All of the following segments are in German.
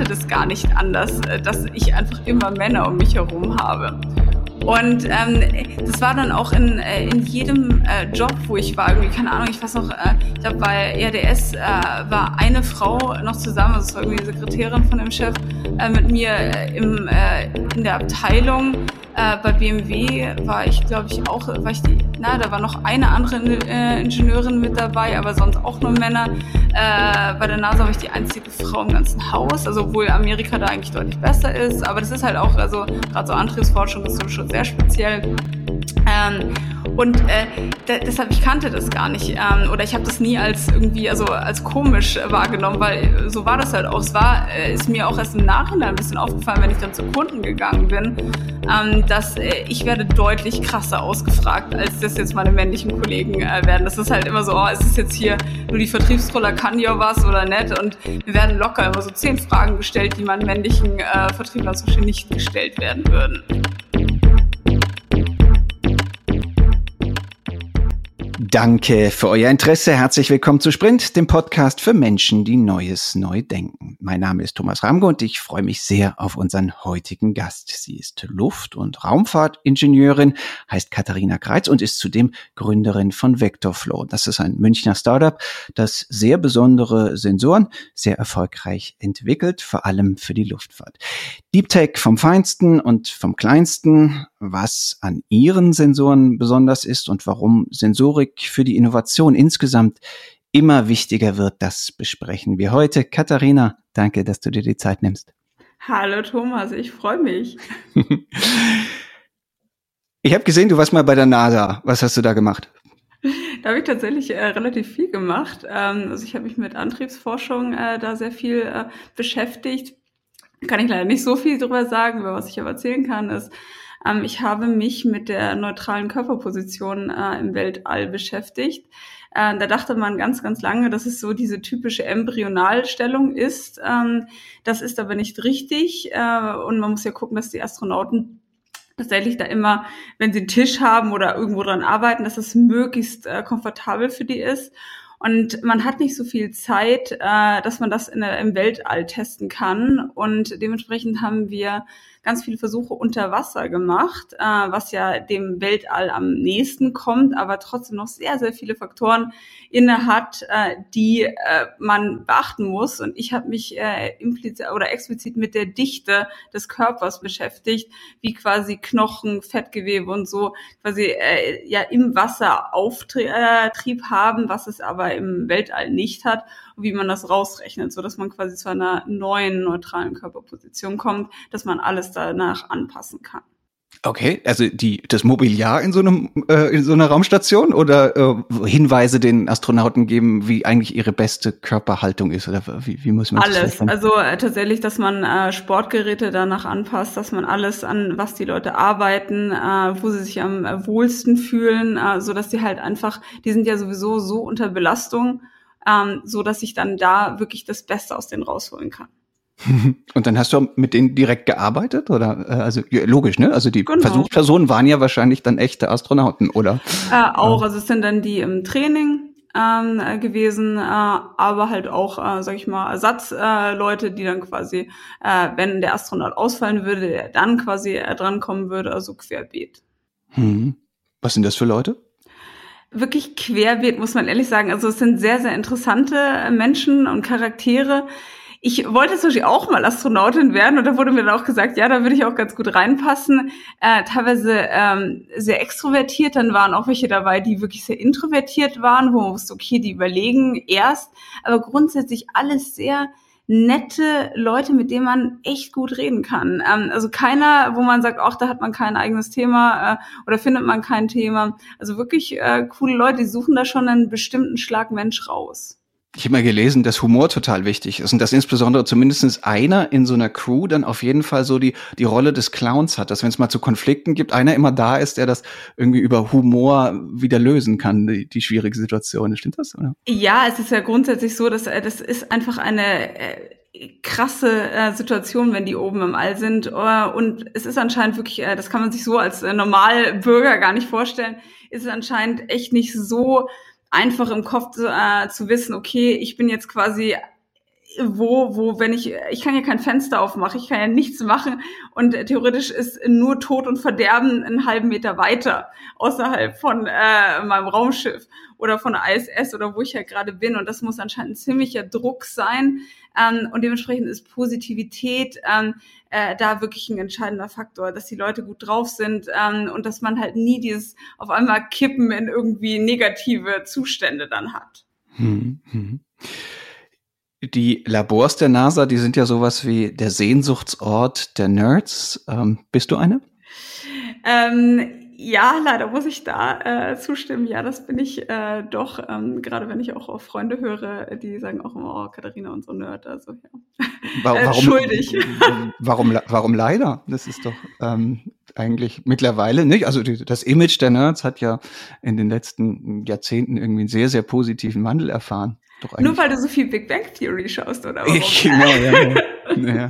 kannte das gar nicht anders, äh, dass ich einfach immer Männer um mich herum habe. Und ähm, das war dann auch in, äh, in jedem äh, Job, wo ich war. Irgendwie, keine Ahnung, ich weiß noch, äh, ich glaube, bei RDS äh, war eine Frau noch zusammen, also es war irgendwie die Sekretärin von dem Chef, äh, mit mir äh, im, äh, in der Abteilung. Äh, bei BMW war ich, glaube ich, auch, war ich die, na, da war noch eine andere äh, Ingenieurin mit dabei, aber sonst auch nur Männer. Äh, bei der NASA war ich die einzige Frau im ganzen Haus, also obwohl Amerika da eigentlich deutlich besser ist. Aber das ist halt auch, also gerade so Antriebsforschung ist schon sehr speziell. Ähm, und äh, deshalb, ich kannte das gar nicht. Ähm, oder ich habe das nie als irgendwie, also als komisch wahrgenommen, weil so war das halt auch. Es war, äh, ist mir auch erst im Nachhinein ein bisschen aufgefallen, wenn ich dann zu Kunden gegangen bin, ähm, dass äh, ich werde deutlich krasser ausgefragt, als das jetzt meine männlichen Kollegen äh, werden. Das ist halt immer so, oh, ist es jetzt hier nur die Vertriebsroller, kann ja was oder nicht? Und wir werden locker immer so zehn Fragen gestellt, die meinen männlichen äh, Vertrieblern zum Beispiel nicht gestellt werden würden. Danke für euer Interesse. Herzlich willkommen zu Sprint, dem Podcast für Menschen, die Neues neu denken. Mein Name ist Thomas Ramge und ich freue mich sehr auf unseren heutigen Gast. Sie ist Luft- und Raumfahrtingenieurin, heißt Katharina Kreitz und ist zudem Gründerin von Vectorflow. Das ist ein Münchner Startup, das sehr besondere Sensoren sehr erfolgreich entwickelt, vor allem für die Luftfahrt. Deep Tech vom Feinsten und vom Kleinsten, was an ihren Sensoren besonders ist und warum Sensorik für die Innovation insgesamt immer wichtiger wird, das besprechen wir heute. Katharina, danke, dass du dir die Zeit nimmst. Hallo Thomas, ich freue mich. ich habe gesehen, du warst mal bei der NASA. Was hast du da gemacht? Da habe ich tatsächlich äh, relativ viel gemacht. Ähm, also ich habe mich mit Antriebsforschung äh, da sehr viel äh, beschäftigt. Kann ich leider nicht so viel drüber sagen, aber was ich aber erzählen kann, ist, ähm, ich habe mich mit der neutralen Körperposition äh, im Weltall beschäftigt. Äh, da dachte man ganz, ganz lange, dass es so diese typische Embryonalstellung ist. Ähm, das ist aber nicht richtig. Äh, und man muss ja gucken, dass die Astronauten tatsächlich da immer, wenn sie einen Tisch haben oder irgendwo dran arbeiten, dass es möglichst äh, komfortabel für die ist. Und man hat nicht so viel Zeit, äh, dass man das in, im Weltall testen kann. Und dementsprechend haben wir ganz viele Versuche unter Wasser gemacht, äh, was ja dem Weltall am nächsten kommt, aber trotzdem noch sehr, sehr viele Faktoren inne hat, äh, die äh, man beachten muss. Und ich habe mich äh, implizit oder explizit mit der Dichte des Körpers beschäftigt, wie quasi Knochen, Fettgewebe und so quasi äh, ja im Wasser Auftrieb äh, haben, was es aber im Weltall nicht hat wie man das rausrechnet, so dass man quasi zu einer neuen neutralen Körperposition kommt, dass man alles danach anpassen kann. Okay, also die das Mobiliar in so einem äh, in so einer Raumstation oder äh, Hinweise den Astronauten geben, wie eigentlich ihre beste Körperhaltung ist oder wie, wie muss man alles? Das also äh, tatsächlich, dass man äh, Sportgeräte danach anpasst, dass man alles an was die Leute arbeiten, äh, wo sie sich am äh, wohlsten fühlen, äh, so dass die halt einfach, die sind ja sowieso so unter Belastung ähm, so dass ich dann da wirklich das Beste aus denen rausholen kann. Und dann hast du mit denen direkt gearbeitet oder äh, also ja, logisch, ne? Also die genau. Versuchspersonen waren ja wahrscheinlich dann echte Astronauten, oder? Äh, auch, also es sind dann die im Training ähm, äh, gewesen, äh, aber halt auch, äh, sag ich mal, Ersatzleute, äh, die dann quasi, äh, wenn der Astronaut ausfallen würde, der dann quasi äh, drankommen würde, also querbeet. Hm. Was sind das für Leute? wirklich querbeet, muss man ehrlich sagen. Also es sind sehr, sehr interessante Menschen und Charaktere. Ich wollte zum Beispiel auch mal Astronautin werden und da wurde mir dann auch gesagt, ja, da würde ich auch ganz gut reinpassen. Äh, teilweise ähm, sehr extrovertiert, dann waren auch welche dabei, die wirklich sehr introvertiert waren, wo man wusste, okay, die überlegen erst, aber grundsätzlich alles sehr nette Leute, mit denen man echt gut reden kann. Ähm, also keiner, wo man sagt, ach, da hat man kein eigenes Thema äh, oder findet man kein Thema. Also wirklich äh, coole Leute, die suchen da schon einen bestimmten Schlag Mensch raus. Ich habe mal gelesen, dass Humor total wichtig ist und dass insbesondere zumindest einer in so einer Crew dann auf jeden Fall so die, die Rolle des Clowns hat, dass wenn es mal zu Konflikten gibt, einer immer da ist, der das irgendwie über Humor wieder lösen kann, die, die schwierige Situation. Stimmt das? Oder? Ja, es ist ja grundsätzlich so, dass äh, das ist einfach eine äh, krasse äh, Situation, wenn die oben im All sind. Äh, und es ist anscheinend wirklich, äh, das kann man sich so als äh, Normalbürger gar nicht vorstellen, ist es anscheinend echt nicht so einfach im Kopf zu, äh, zu wissen, okay, ich bin jetzt quasi wo, wo, wenn ich, ich kann ja kein Fenster aufmachen, ich kann ja nichts machen und theoretisch ist nur Tod und Verderben einen halben Meter weiter außerhalb von äh, meinem Raumschiff oder von der ISS oder wo ich ja gerade bin und das muss anscheinend ein ziemlicher Druck sein ähm, und dementsprechend ist Positivität ähm, äh, da wirklich ein entscheidender Faktor, dass die Leute gut drauf sind ähm, und dass man halt nie dieses auf einmal Kippen in irgendwie negative Zustände dann hat. Hm, hm. Die Labors der NASA, die sind ja sowas wie der Sehnsuchtsort der Nerds. Ähm, bist du eine? Ähm, ja, leider muss ich da äh, zustimmen. Ja, das bin ich äh, doch. Ähm, gerade wenn ich auch auf Freunde höre, die sagen auch immer, oh, Katharina und so Nerd. Also ja. Warum, äh, schuldig. Warum, warum leider? Das ist doch ähm, eigentlich mittlerweile nicht. Also die, das Image der Nerds hat ja in den letzten Jahrzehnten irgendwie einen sehr, sehr positiven Wandel erfahren. Doch Nur weil du so viel Big Bang Theory schaust, oder warum? Ich, genau, ja, ja. ja.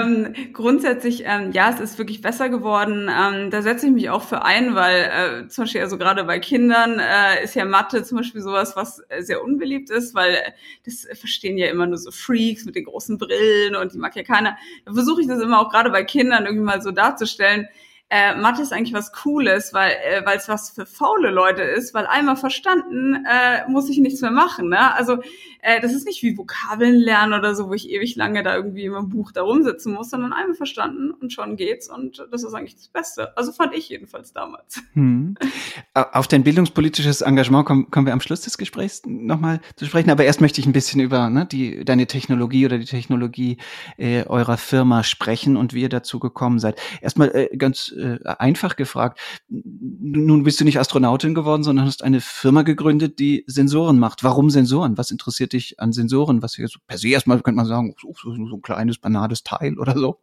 ähm, grundsätzlich, ähm, ja, es ist wirklich besser geworden. Ähm, da setze ich mich auch für ein, weil äh, zum Beispiel also gerade bei Kindern äh, ist ja Mathe zum Beispiel sowas, was sehr unbeliebt ist, weil das verstehen ja immer nur so Freaks mit den großen Brillen und die mag ja keiner. Da versuche ich das immer auch gerade bei Kindern irgendwie mal so darzustellen äh, Mathe ist eigentlich was Cooles, weil äh, es was für faule Leute ist, weil einmal verstanden äh, muss ich nichts mehr machen. Ne? Also äh, das ist nicht wie Vokabeln lernen oder so, wo ich ewig lange da irgendwie im Buch da rumsitzen muss, sondern einmal verstanden und schon geht's und das ist eigentlich das Beste. Also fand ich jedenfalls damals. Hm. Auf dein bildungspolitisches Engagement kommen, kommen wir am Schluss des Gesprächs nochmal zu sprechen, aber erst möchte ich ein bisschen über ne, die deine Technologie oder die Technologie äh, eurer Firma sprechen und wie ihr dazu gekommen seid. Erstmal äh, ganz äh, einfach gefragt. Nun bist du nicht Astronautin geworden, sondern hast eine Firma gegründet, die Sensoren macht. Warum Sensoren? Was interessiert dich an Sensoren? Was wir so per se erstmal könnte man sagen, so, so ein kleines, banales Teil oder so.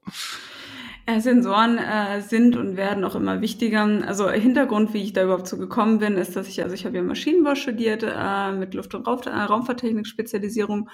Äh, Sensoren äh, sind und werden auch immer wichtiger. Also Hintergrund, wie ich da überhaupt so gekommen bin, ist, dass ich, also ich habe ja Maschinenbau studiert äh, mit Luft- und Raum, äh, Raumfahrttechnik Spezialisierung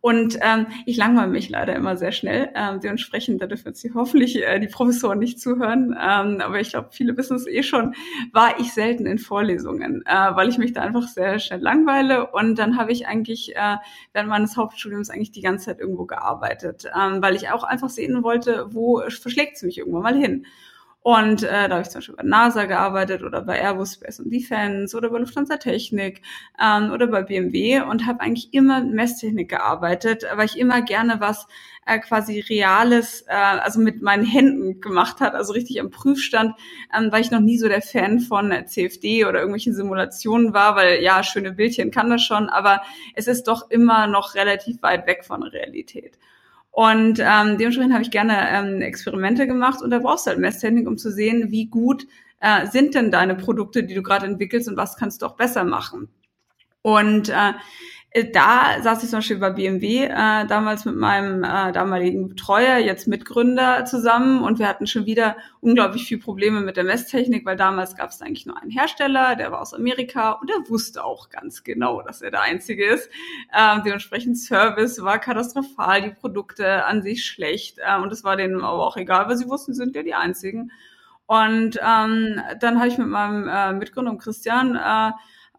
und ähm, ich langweile mich leider immer sehr schnell. Ähm, dementsprechend, da dürfen jetzt hoffentlich äh, die Professoren nicht zuhören, ähm, aber ich glaube, viele wissen es eh schon, war ich selten in Vorlesungen, äh, weil ich mich da einfach sehr schnell langweile und dann habe ich eigentlich äh, während meines Hauptstudiums eigentlich die ganze Zeit irgendwo gearbeitet, ähm, weil ich auch einfach sehen wollte, wo verschlägt es mich irgendwann mal hin. Und äh, da habe ich zum Beispiel bei NASA gearbeitet oder bei Airbus Space and Defense oder bei Lufthansa Technik ähm, oder bei BMW und habe eigentlich immer Messtechnik gearbeitet, weil ich immer gerne was äh, quasi Reales, äh, also mit meinen Händen gemacht hat, also richtig am Prüfstand, ähm, weil ich noch nie so der Fan von CFD oder irgendwelchen Simulationen war, weil ja, schöne Bildchen kann das schon, aber es ist doch immer noch relativ weit weg von der Realität. Und ähm, dementsprechend habe ich gerne ähm, Experimente gemacht und da brauchst du halt Messtechnik, um zu sehen, wie gut äh, sind denn deine Produkte, die du gerade entwickelst und was kannst du auch besser machen. Und äh, da saß ich zum Beispiel bei BMW äh, damals mit meinem äh, damaligen Betreuer, jetzt Mitgründer zusammen und wir hatten schon wieder unglaublich viel Probleme mit der Messtechnik, weil damals gab es eigentlich nur einen Hersteller, der war aus Amerika und der wusste auch ganz genau, dass er der Einzige ist. Ähm, dementsprechend Service war katastrophal, die Produkte an sich schlecht äh, und es war denen aber auch egal, weil sie wussten, sie sind ja die Einzigen. Und ähm, dann habe ich mit meinem äh, Mitgründer Christian äh,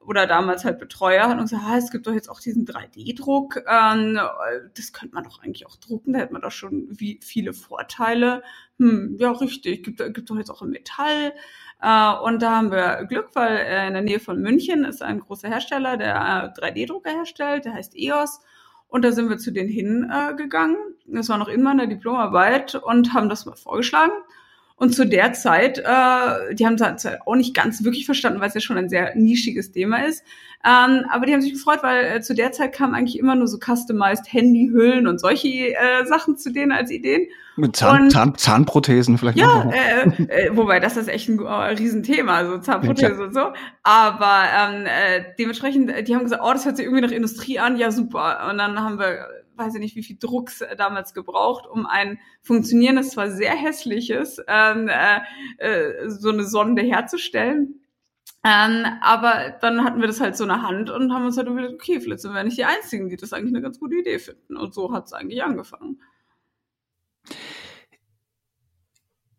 oder damals halt Betreuer hat und gesagt, ah, es gibt doch jetzt auch diesen 3D-Druck, ähm, das könnte man doch eigentlich auch drucken, da hätte man doch schon wie viele Vorteile. Hm, ja, richtig, gibt, gibt doch jetzt auch im Metall. Äh, und da haben wir Glück, weil äh, in der Nähe von München ist ein großer Hersteller, der äh, 3D-Drucker herstellt, der heißt EOS. Und da sind wir zu denen hingegangen. Äh, das war noch in meiner Diplomarbeit und haben das mal vorgeschlagen. Und zu der Zeit, äh, die haben es auch nicht ganz wirklich verstanden, weil es ja schon ein sehr nischiges Thema ist. Ähm, aber die haben sich gefreut, weil äh, zu der Zeit kamen eigentlich immer nur so customized Handyhüllen und solche äh, Sachen zu denen als Ideen. Mit Zahn, und, Zahn, Zahnprothesen vielleicht ja, noch. Äh, äh, wobei das ist echt ein äh, Riesenthema, so Zahnprothese ja, und so. Aber ähm, äh, dementsprechend, die haben gesagt, oh, das hört sich irgendwie nach Industrie an, ja super. Und dann haben wir weiß ich nicht, wie viel Drucks äh, damals gebraucht, um ein funktionierendes, zwar sehr hässliches, ähm, äh, äh, so eine Sonde herzustellen. Ähm, aber dann hatten wir das halt so in der Hand und haben uns halt überlegt, okay, vielleicht sind wir nicht die Einzigen, die das eigentlich eine ganz gute Idee finden. Und so hat es eigentlich angefangen.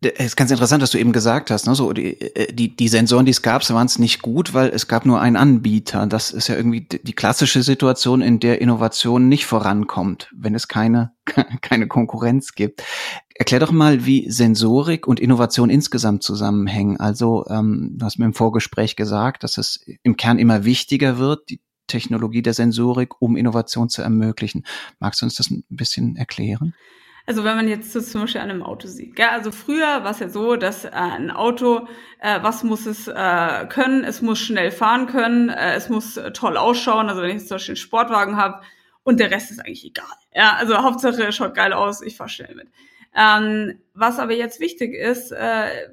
Es ist ganz interessant, dass du eben gesagt hast, ne, so die, äh, die, die Sensoren, die es gab, waren es nicht gut, weil es gab nur einen Anbieter. Das ist ja irgendwie die klassische Situation, in der Innovation nicht vorankommt, wenn es keine, keine Konkurrenz gibt. Erklär doch mal, wie Sensorik und Innovation insgesamt zusammenhängen. Also, ähm, du hast mir im Vorgespräch gesagt, dass es im Kern immer wichtiger wird, die Technologie der Sensorik, um Innovation zu ermöglichen. Magst du uns das ein bisschen erklären? Also wenn man jetzt so zum Beispiel an einem Auto sieht, gell? also früher war es ja so, dass äh, ein Auto, äh, was muss es äh, können? Es muss schnell fahren können, äh, es muss äh, toll ausschauen. Also wenn ich jetzt zum Beispiel einen Sportwagen habe und der Rest ist eigentlich egal. Ja, also Hauptsache es schaut geil aus, ich fahre schnell mit. Ähm, was aber jetzt wichtig ist, äh,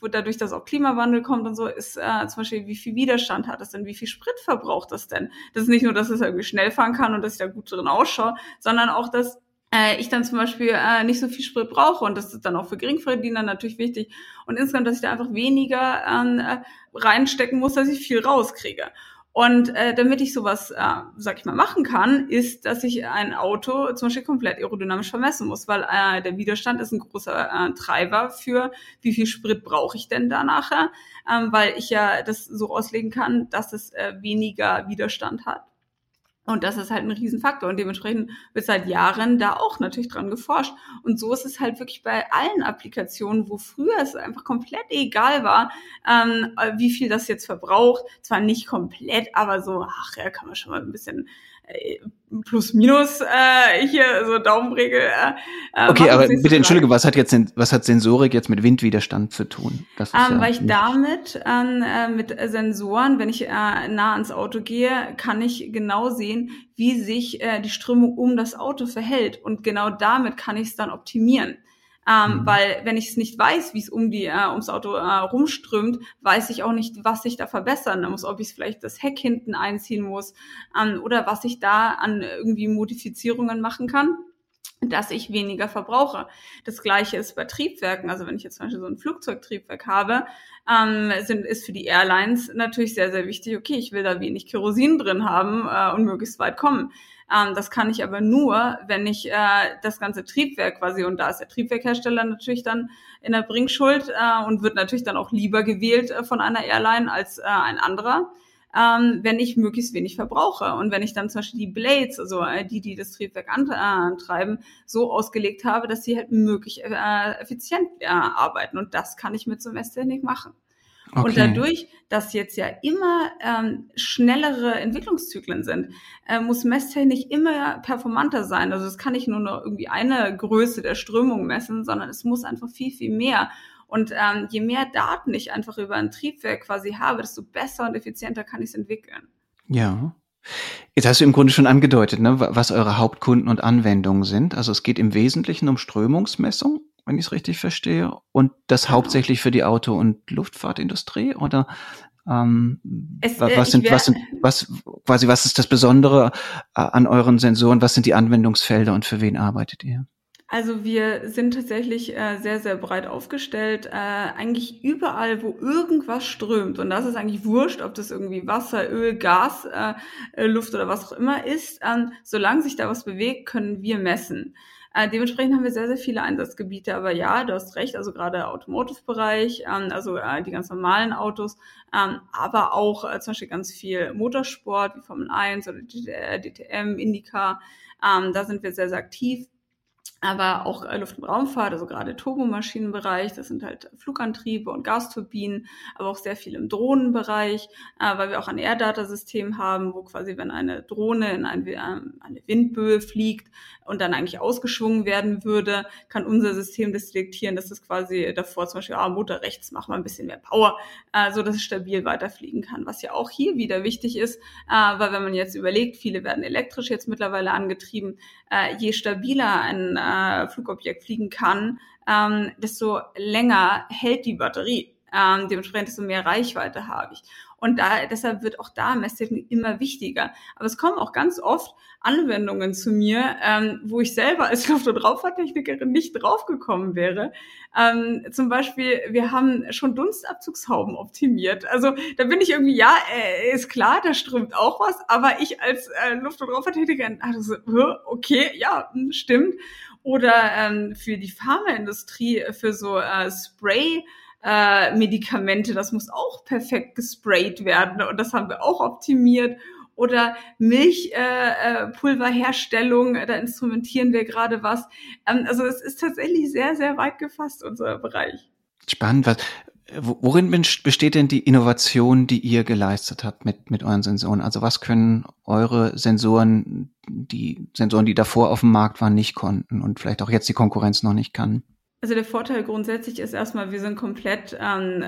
wo dadurch, dass auch Klimawandel kommt und so, ist äh, zum Beispiel, wie viel Widerstand hat das denn, wie viel Sprit verbraucht das denn? Das ist nicht nur, dass es irgendwie schnell fahren kann und dass ich da gut drin ausschaue, sondern auch, dass äh, ich dann zum Beispiel äh, nicht so viel Sprit brauche und das ist dann auch für Geringverdiener natürlich wichtig und insgesamt, dass ich da einfach weniger äh, reinstecken muss, dass ich viel rauskriege. Und äh, damit ich sowas, äh, sag ich mal, machen kann, ist, dass ich ein Auto zum Beispiel komplett aerodynamisch vermessen muss, weil äh, der Widerstand ist ein großer äh, Treiber für, wie viel Sprit brauche ich denn da nachher, ähm, weil ich ja das so auslegen kann, dass es äh, weniger Widerstand hat. Und das ist halt ein Riesenfaktor. Und dementsprechend wird seit Jahren da auch natürlich dran geforscht. Und so ist es halt wirklich bei allen Applikationen, wo früher es einfach komplett egal war, ähm, wie viel das jetzt verbraucht. Zwar nicht komplett, aber so, ach ja, kann man schon mal ein bisschen plus minus äh, hier so Daumenregel. Äh, äh okay, aber bitte entschuldige, was hat jetzt was hat Sensorik jetzt mit Windwiderstand zu tun? Das ist ähm, ja weil ich damit ähm, äh, mit Sensoren, wenn ich äh, nah ans Auto gehe, kann ich genau sehen, wie sich äh, die Strömung um das Auto verhält und genau damit kann ich es dann optimieren. Ähm, mhm. Weil wenn ich es nicht weiß, wie es um die äh, ums Auto äh, rumströmt, weiß ich auch nicht, was ich da verbessern muss, ob ich vielleicht das Heck hinten einziehen muss ähm, oder was ich da an irgendwie Modifizierungen machen kann dass ich weniger verbrauche. Das gleiche ist bei Triebwerken. Also wenn ich jetzt zum Beispiel so ein Flugzeugtriebwerk habe, ähm, sind, ist für die Airlines natürlich sehr, sehr wichtig, okay, ich will da wenig Kerosin drin haben äh, und möglichst weit kommen. Ähm, das kann ich aber nur, wenn ich äh, das ganze Triebwerk quasi, und da ist der Triebwerkhersteller natürlich dann in der Bringschuld äh, und wird natürlich dann auch lieber gewählt äh, von einer Airline als äh, ein anderer. Ähm, wenn ich möglichst wenig verbrauche. Und wenn ich dann zum Beispiel die Blades, also äh, die, die das Triebwerk antreiben, so ausgelegt habe, dass sie halt möglichst äh, effizient äh, arbeiten. Und das kann ich mit so Messtechnik machen. Okay. Und dadurch, dass jetzt ja immer ähm, schnellere Entwicklungszyklen sind, äh, muss Messtechnik immer performanter sein. Also es kann nicht nur noch irgendwie eine Größe der Strömung messen, sondern es muss einfach viel, viel mehr. Und ähm, je mehr Daten ich einfach über ein Triebwerk quasi habe, desto besser und effizienter kann ich es entwickeln. Ja. Jetzt hast du im Grunde schon angedeutet, ne, was eure Hauptkunden und Anwendungen sind. Also es geht im Wesentlichen um Strömungsmessung wenn ich es richtig verstehe. Und das genau. hauptsächlich für die Auto- und Luftfahrtindustrie oder ähm, es, äh, was sind, was sind, was, quasi, was ist das Besondere äh, an euren Sensoren? Was sind die Anwendungsfelder und für wen arbeitet ihr? Also wir sind tatsächlich äh, sehr, sehr breit aufgestellt. Äh, eigentlich überall, wo irgendwas strömt. Und das ist eigentlich wurscht, ob das irgendwie Wasser, Öl, Gas, äh, Luft oder was auch immer ist. Ähm, solange sich da was bewegt, können wir messen. Äh, dementsprechend haben wir sehr, sehr viele Einsatzgebiete. Aber ja, du hast recht, also gerade Automotive-Bereich, ähm, also äh, die ganz normalen Autos, ähm, aber auch äh, zum Beispiel ganz viel Motorsport wie Formel 1 oder DTM, Indica. Ähm, da sind wir sehr, sehr aktiv aber auch äh, Luft- und Raumfahrt, also gerade Turbomaschinenbereich, das sind halt Flugantriebe und Gasturbinen, aber auch sehr viel im Drohnenbereich, äh, weil wir auch ein Air-Data-System haben, wo quasi, wenn eine Drohne in ein, äh, eine Windböe fliegt und dann eigentlich ausgeschwungen werden würde, kann unser System das detektieren, dass das quasi davor zum Beispiel, ah, Motor rechts, machen wir ein bisschen mehr Power, äh, so dass es stabil weiterfliegen kann. Was ja auch hier wieder wichtig ist, äh, weil wenn man jetzt überlegt, viele werden elektrisch jetzt mittlerweile angetrieben, äh, je stabiler ein äh, Flugobjekt fliegen kann, ähm, desto länger hält die Batterie. Ähm, dementsprechend desto mehr Reichweite habe ich. Und da, deshalb wird auch da Messtechnik immer wichtiger. Aber es kommen auch ganz oft Anwendungen zu mir, ähm, wo ich selber als Luft- und Raumfahrttechnikerin nicht draufgekommen wäre. Ähm, zum Beispiel, wir haben schon Dunstabzugshauben optimiert. Also da bin ich irgendwie, ja, äh, ist klar, da strömt auch was, aber ich als äh, Luft- und Raumfahrttechnikerin, also so, okay, ja, hm, stimmt. oder ähm, für die Pharmaindustrie, für so äh, Spray. Äh, Medikamente, das muss auch perfekt gesprayt werden und das haben wir auch optimiert oder Milchpulverherstellung, äh, äh da instrumentieren wir gerade was. Ähm, also es ist tatsächlich sehr, sehr weit gefasst, unser Bereich. Spannend. Was, worin besteht denn die Innovation, die ihr geleistet habt mit, mit euren Sensoren? Also was können eure Sensoren, die Sensoren, die davor auf dem Markt waren, nicht konnten und vielleicht auch jetzt die Konkurrenz noch nicht kann? Also der Vorteil grundsätzlich ist erstmal, wir sind komplett ähm,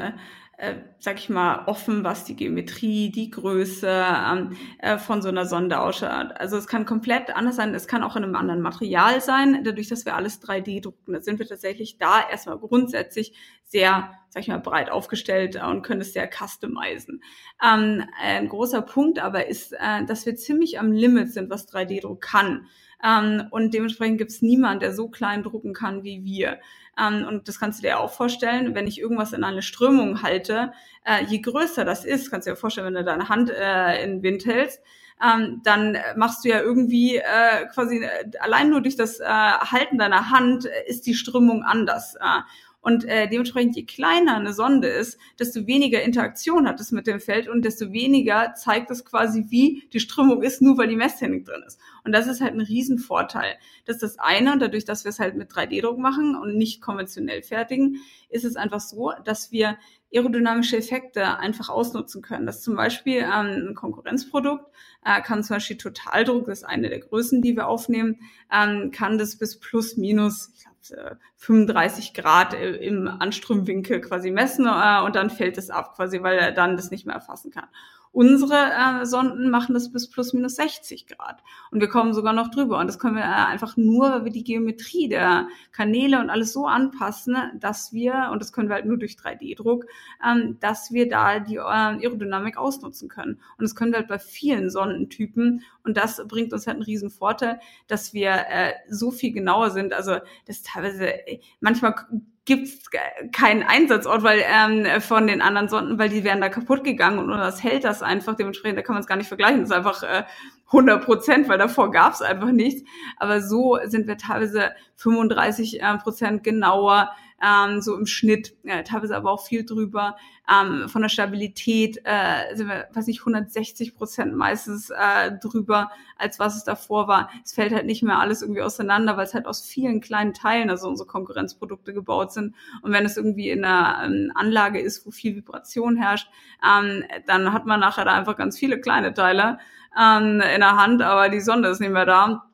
äh, sag ich mal, offen, was die Geometrie, die Größe ähm, äh, von so einer Sonde ausschaut. Also es kann komplett anders sein, es kann auch in einem anderen Material sein, dadurch, dass wir alles 3D drucken. Sind wir tatsächlich da erstmal grundsätzlich sehr, sag ich mal, breit aufgestellt und können es sehr customizen. Ähm, ein großer Punkt aber ist, äh, dass wir ziemlich am Limit sind, was 3D-Druck kann. Ähm, und dementsprechend gibt es niemand, der so klein drucken kann wie wir. Ähm, und das kannst du dir auch vorstellen, wenn ich irgendwas in eine Strömung halte, äh, je größer das ist, kannst du dir vorstellen, wenn du deine Hand äh, in den Wind hältst, ähm, dann machst du ja irgendwie äh, quasi äh, allein nur durch das äh, Halten deiner Hand ist die Strömung anders. Äh, und äh, dementsprechend, je kleiner eine Sonde ist, desto weniger Interaktion hat es mit dem Feld und desto weniger zeigt es quasi, wie die Strömung ist, nur weil die Messtechnik drin ist. Und das ist halt ein Riesenvorteil. Das ist das eine. Und dadurch, dass wir es halt mit 3D-Druck machen und nicht konventionell fertigen, ist es einfach so, dass wir aerodynamische Effekte einfach ausnutzen können. Das zum Beispiel ähm, ein Konkurrenzprodukt, äh, kann zum Beispiel Totaldruck, das ist eine der Größen, die wir aufnehmen, ähm, kann das bis plus minus, ich glaube, 35 Grad im Anströmwinkel quasi messen äh, und dann fällt es ab quasi, weil er dann das nicht mehr erfassen kann. Unsere äh, Sonden machen das bis plus minus 60 Grad. Und wir kommen sogar noch drüber. Und das können wir äh, einfach nur, weil wir die Geometrie der Kanäle und alles so anpassen, dass wir, und das können wir halt nur durch 3D-Druck, ähm, dass wir da die äh, Aerodynamik ausnutzen können. Und das können wir halt bei vielen Sondentypen. Und das bringt uns halt einen riesen Vorteil, dass wir äh, so viel genauer sind. Also das teilweise, manchmal gibt es keinen Einsatzort weil ähm, von den anderen Sonden, weil die wären da kaputt gegangen und das hält das einfach. Dementsprechend, da kann man es gar nicht vergleichen. Das ist einfach äh, 100 Prozent, weil davor gab es einfach nichts. Aber so sind wir teilweise 35 äh, Prozent genauer ähm, so im Schnitt, äh, teilweise aber auch viel drüber. Ähm, von der Stabilität äh, sind wir, weiß nicht, 160 Prozent meistens äh, drüber, als was es davor war. Es fällt halt nicht mehr alles irgendwie auseinander, weil es halt aus vielen kleinen Teilen, also unsere Konkurrenzprodukte gebaut sind. Und wenn es irgendwie in einer ähm, Anlage ist, wo viel Vibration herrscht, ähm, dann hat man nachher da einfach ganz viele kleine Teile ähm, in der Hand, aber die Sonde ist nicht mehr da.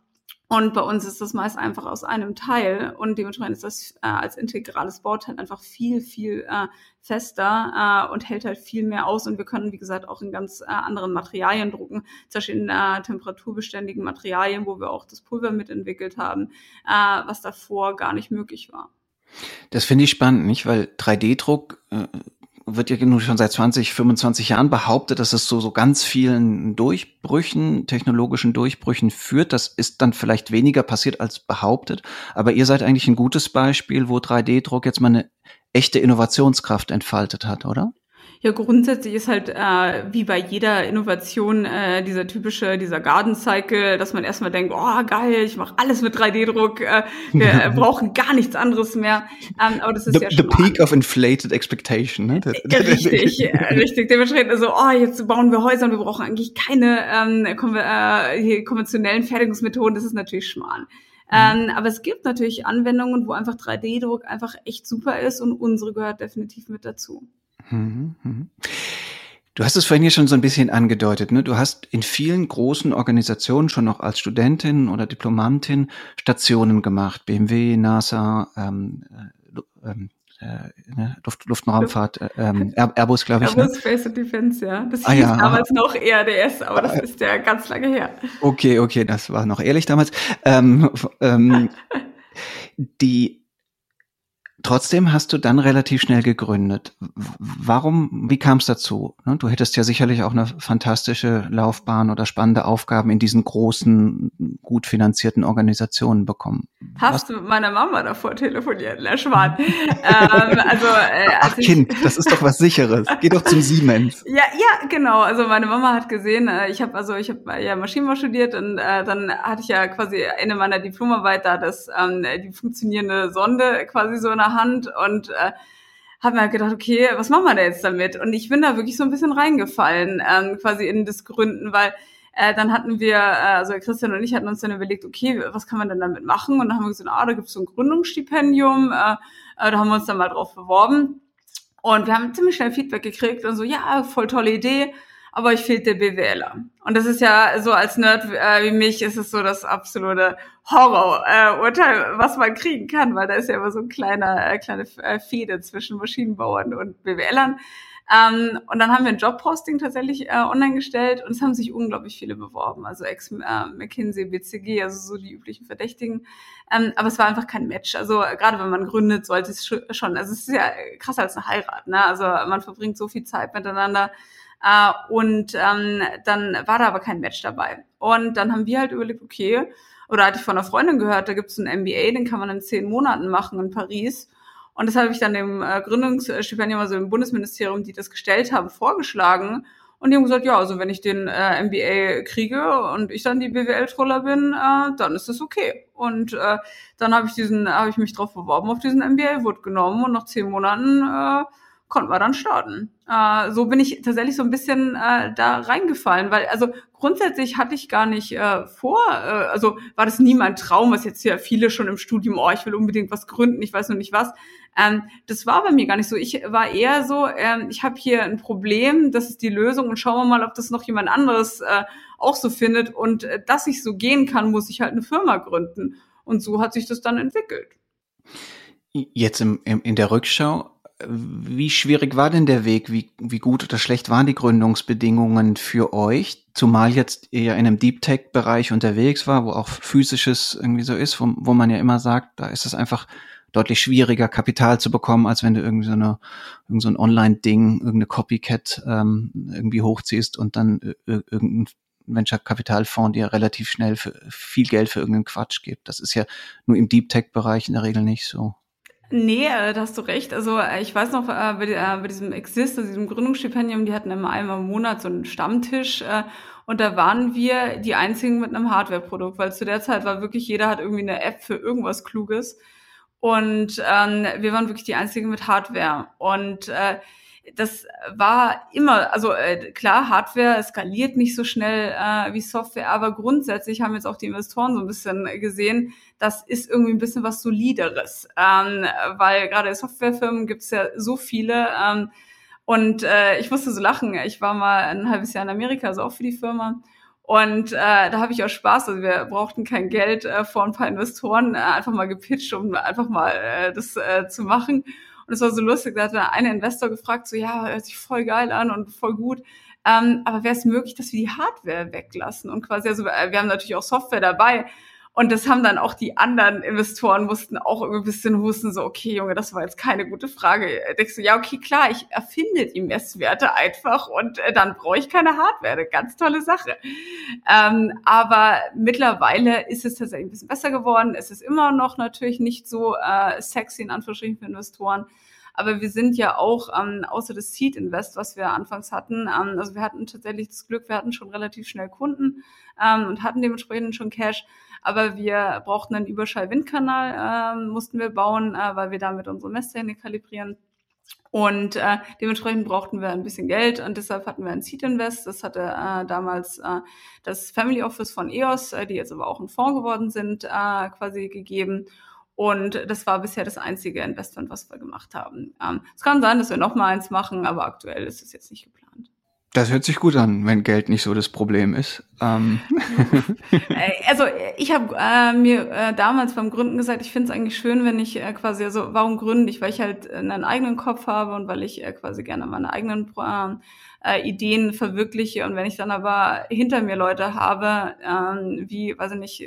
Und bei uns ist das meist einfach aus einem Teil und dementsprechend ist das äh, als integrales Bauteil einfach viel, viel äh, fester äh, und hält halt viel mehr aus. Und wir können, wie gesagt, auch in ganz äh, anderen Materialien drucken, zum Beispiel in äh, temperaturbeständigen Materialien, wo wir auch das Pulver mitentwickelt haben, äh, was davor gar nicht möglich war. Das finde ich spannend, nicht? Weil 3D-Druck äh, wird ja nun schon seit 20, 25 Jahren behauptet, dass es so, so ganz vielen Durchbrüchen, technologischen Durchbrüchen führt. Das ist dann vielleicht weniger passiert als behauptet. Aber ihr seid eigentlich ein gutes Beispiel, wo 3D-Druck jetzt mal eine echte Innovationskraft entfaltet hat, oder? Ja, grundsätzlich ist halt äh, wie bei jeder Innovation äh, dieser typische, dieser Garden Cycle, dass man erstmal denkt, oh geil, ich mache alles mit 3D-Druck, äh, wir äh, brauchen gar nichts anderes mehr. Ähm, aber das ist the, ja schon. The peak of inflated expectation, ne? richtig, äh, richtig. Dementsprechend, also, oh, jetzt bauen wir Häuser und wir brauchen eigentlich keine ähm, äh, konventionellen Fertigungsmethoden, das ist natürlich Schmarrn. Mhm. Ähm, aber es gibt natürlich Anwendungen, wo einfach 3D-Druck einfach echt super ist und unsere gehört definitiv mit dazu. Mhm, mhm. Du hast es vorhin hier schon so ein bisschen angedeutet. Ne? Du hast in vielen großen Organisationen schon noch als Studentin oder Diplomantin Stationen gemacht. BMW, NASA, ähm, äh, ähm, äh, ne? Luft, Luft- und Raumfahrt, äh, ähm, Airbus, glaube ich. Ne? Airbus ne? Space and Defense, ja. Das ah, hieß ja. damals noch ERDS, aber das ist ja ganz lange her. Okay, okay, das war noch ehrlich damals. Ähm, ähm, die Trotzdem hast du dann relativ schnell gegründet. Warum, wie kam es dazu? Ne, du hättest ja sicherlich auch eine fantastische Laufbahn oder spannende Aufgaben in diesen großen, gut finanzierten Organisationen bekommen. Hast Was? du mit meiner Mama davor telefoniert, Herr Schwan? ähm, also, äh, Ach Kind, das ist doch was Sicheres. Geh doch zum Siemens. Ja, ja, genau. Also meine Mama hat gesehen, äh, ich habe also ich habe ja Maschinenbau studiert und äh, dann hatte ich ja quasi Ende meiner Diplomarbeit da das ähm, die funktionierende Sonde quasi so in der Hand und äh, habe mir halt gedacht, okay, was machen wir da jetzt damit? Und ich bin da wirklich so ein bisschen reingefallen, ähm, quasi in das Gründen, weil äh, dann hatten wir, äh, also Christian und ich hatten uns dann überlegt, okay, was kann man denn damit machen? Und dann haben wir gesagt, ah, da gibt es so ein Gründungsstipendium, äh, äh, da haben wir uns dann mal drauf beworben. Und wir haben ziemlich schnell Feedback gekriegt und so, ja, voll tolle Idee aber ich fehlt der BWLer. Und das ist ja so als Nerd äh, wie mich ist es so das absolute Horror-Urteil, äh, was man kriegen kann, weil da ist ja immer so ein kleiner, äh, kleine äh, Fehde zwischen Maschinenbauern und BWLern. Ähm, und dann haben wir ein Jobposting tatsächlich äh, online gestellt und es haben sich unglaublich viele beworben. Also ex äh, McKinsey, BCG, also so die üblichen Verdächtigen. Ähm, aber es war einfach kein Match. Also äh, gerade wenn man gründet, sollte es schon, also es ist ja krasser als eine Heirat. Ne? Also man verbringt so viel Zeit miteinander. Äh, und ähm, dann war da aber kein Match dabei. Und dann haben wir halt überlegt, okay, oder hatte ich von einer Freundin gehört, da gibt es einen MBA, den kann man in zehn Monaten machen in Paris. Und das habe ich dann dem äh, Gründungsstipendium, also im Bundesministerium, die das gestellt haben, vorgeschlagen. Und die haben gesagt, ja, also wenn ich den äh, MBA kriege und ich dann die BWL-Troller bin, äh, dann ist das okay. Und äh, dann habe ich diesen, habe ich mich drauf beworben auf diesen MBA, wurde genommen und nach zehn Monaten äh, konnten wir dann starten. Äh, so bin ich tatsächlich so ein bisschen äh, da reingefallen, weil also grundsätzlich hatte ich gar nicht äh, vor, äh, also war das nie mein Traum, was jetzt ja viele schon im Studium, oh, ich will unbedingt was gründen, ich weiß noch nicht was. Ähm, das war bei mir gar nicht so. Ich war eher so, ähm, ich habe hier ein Problem, das ist die Lösung und schauen wir mal, ob das noch jemand anderes äh, auch so findet. Und äh, dass ich so gehen kann, muss ich halt eine Firma gründen. Und so hat sich das dann entwickelt. Jetzt im, im, in der Rückschau wie schwierig war denn der Weg? Wie, wie gut oder schlecht waren die Gründungsbedingungen für euch? Zumal jetzt ihr ja in einem Deep Tech Bereich unterwegs war, wo auch physisches irgendwie so ist, wo, wo man ja immer sagt, da ist es einfach deutlich schwieriger, Kapital zu bekommen, als wenn du irgendwie so eine, irgend so ein Online-Ding, irgendeine Copycat ähm, irgendwie hochziehst und dann irgendein Venture-Kapitalfonds dir relativ schnell für viel Geld für irgendeinen Quatsch gibt. Das ist ja nur im Deep Tech-Bereich in der Regel nicht so. Nee, äh, da hast du recht. Also äh, ich weiß noch, äh, bei, äh, bei diesem Exist, also diesem Gründungsstipendium, die hatten immer einmal im Monat so einen Stammtisch äh, und da waren wir die einzigen mit einem Hardware-Produkt, weil zu der Zeit war wirklich jeder hat irgendwie eine App für irgendwas Kluges und ähm, wir waren wirklich die einzigen mit Hardware und äh, das war immer, also äh, klar, Hardware skaliert nicht so schnell äh, wie Software, aber grundsätzlich haben jetzt auch die Investoren so ein bisschen gesehen, das ist irgendwie ein bisschen was Solideres, ähm, weil gerade Softwarefirmen gibt es ja so viele. Ähm, und äh, ich musste so lachen. Ich war mal ein halbes Jahr in Amerika, also auch für die Firma. Und äh, da habe ich auch Spaß. Also wir brauchten kein Geld äh, vor ein paar Investoren, äh, einfach mal gepitcht, um einfach mal äh, das äh, zu machen. Und es war so lustig, da hat ein Investor gefragt, so ja, hört sich voll geil an und voll gut. Ähm, aber wäre es möglich, dass wir die Hardware weglassen? Und quasi, also wir haben natürlich auch Software dabei, und das haben dann auch die anderen Investoren mussten auch irgendwie ein bisschen husten, so, okay, Junge, das war jetzt keine gute Frage. Denkst du, ja, okay, klar, ich erfinde die Messwerte einfach und äh, dann brauche ich keine Hardware. Ganz tolle Sache. Ähm, aber mittlerweile ist es tatsächlich ein bisschen besser geworden. Es ist immer noch natürlich nicht so äh, sexy in Anführungsstrichen für Investoren. Aber wir sind ja auch, ähm, außer das Seed Invest, was wir anfangs hatten, ähm, also wir hatten tatsächlich das Glück, wir hatten schon relativ schnell Kunden ähm, und hatten dementsprechend schon Cash. Aber wir brauchten einen Überschall-Windkanal, äh, mussten wir bauen, äh, weil wir damit unsere Messtechnik kalibrieren. Und äh, dementsprechend brauchten wir ein bisschen Geld und deshalb hatten wir ein Seed Invest. Das hatte äh, damals äh, das Family Office von EOS, äh, die jetzt aber auch ein Fonds geworden sind, äh, quasi gegeben. Und das war bisher das einzige Investment, was wir gemacht haben. Ähm, es kann sein, dass wir noch mal eins machen, aber aktuell ist es jetzt nicht geplant. Das hört sich gut an, wenn Geld nicht so das Problem ist. Ähm. Äh, also ich habe äh, mir äh, damals beim Gründen gesagt, ich finde es eigentlich schön, wenn ich äh, quasi, also warum gründe ich? Weil ich halt einen eigenen Kopf habe und weil ich äh, quasi gerne meine eigenen äh, Ideen verwirkliche. Und wenn ich dann aber hinter mir Leute habe, äh, wie, weiß ich nicht,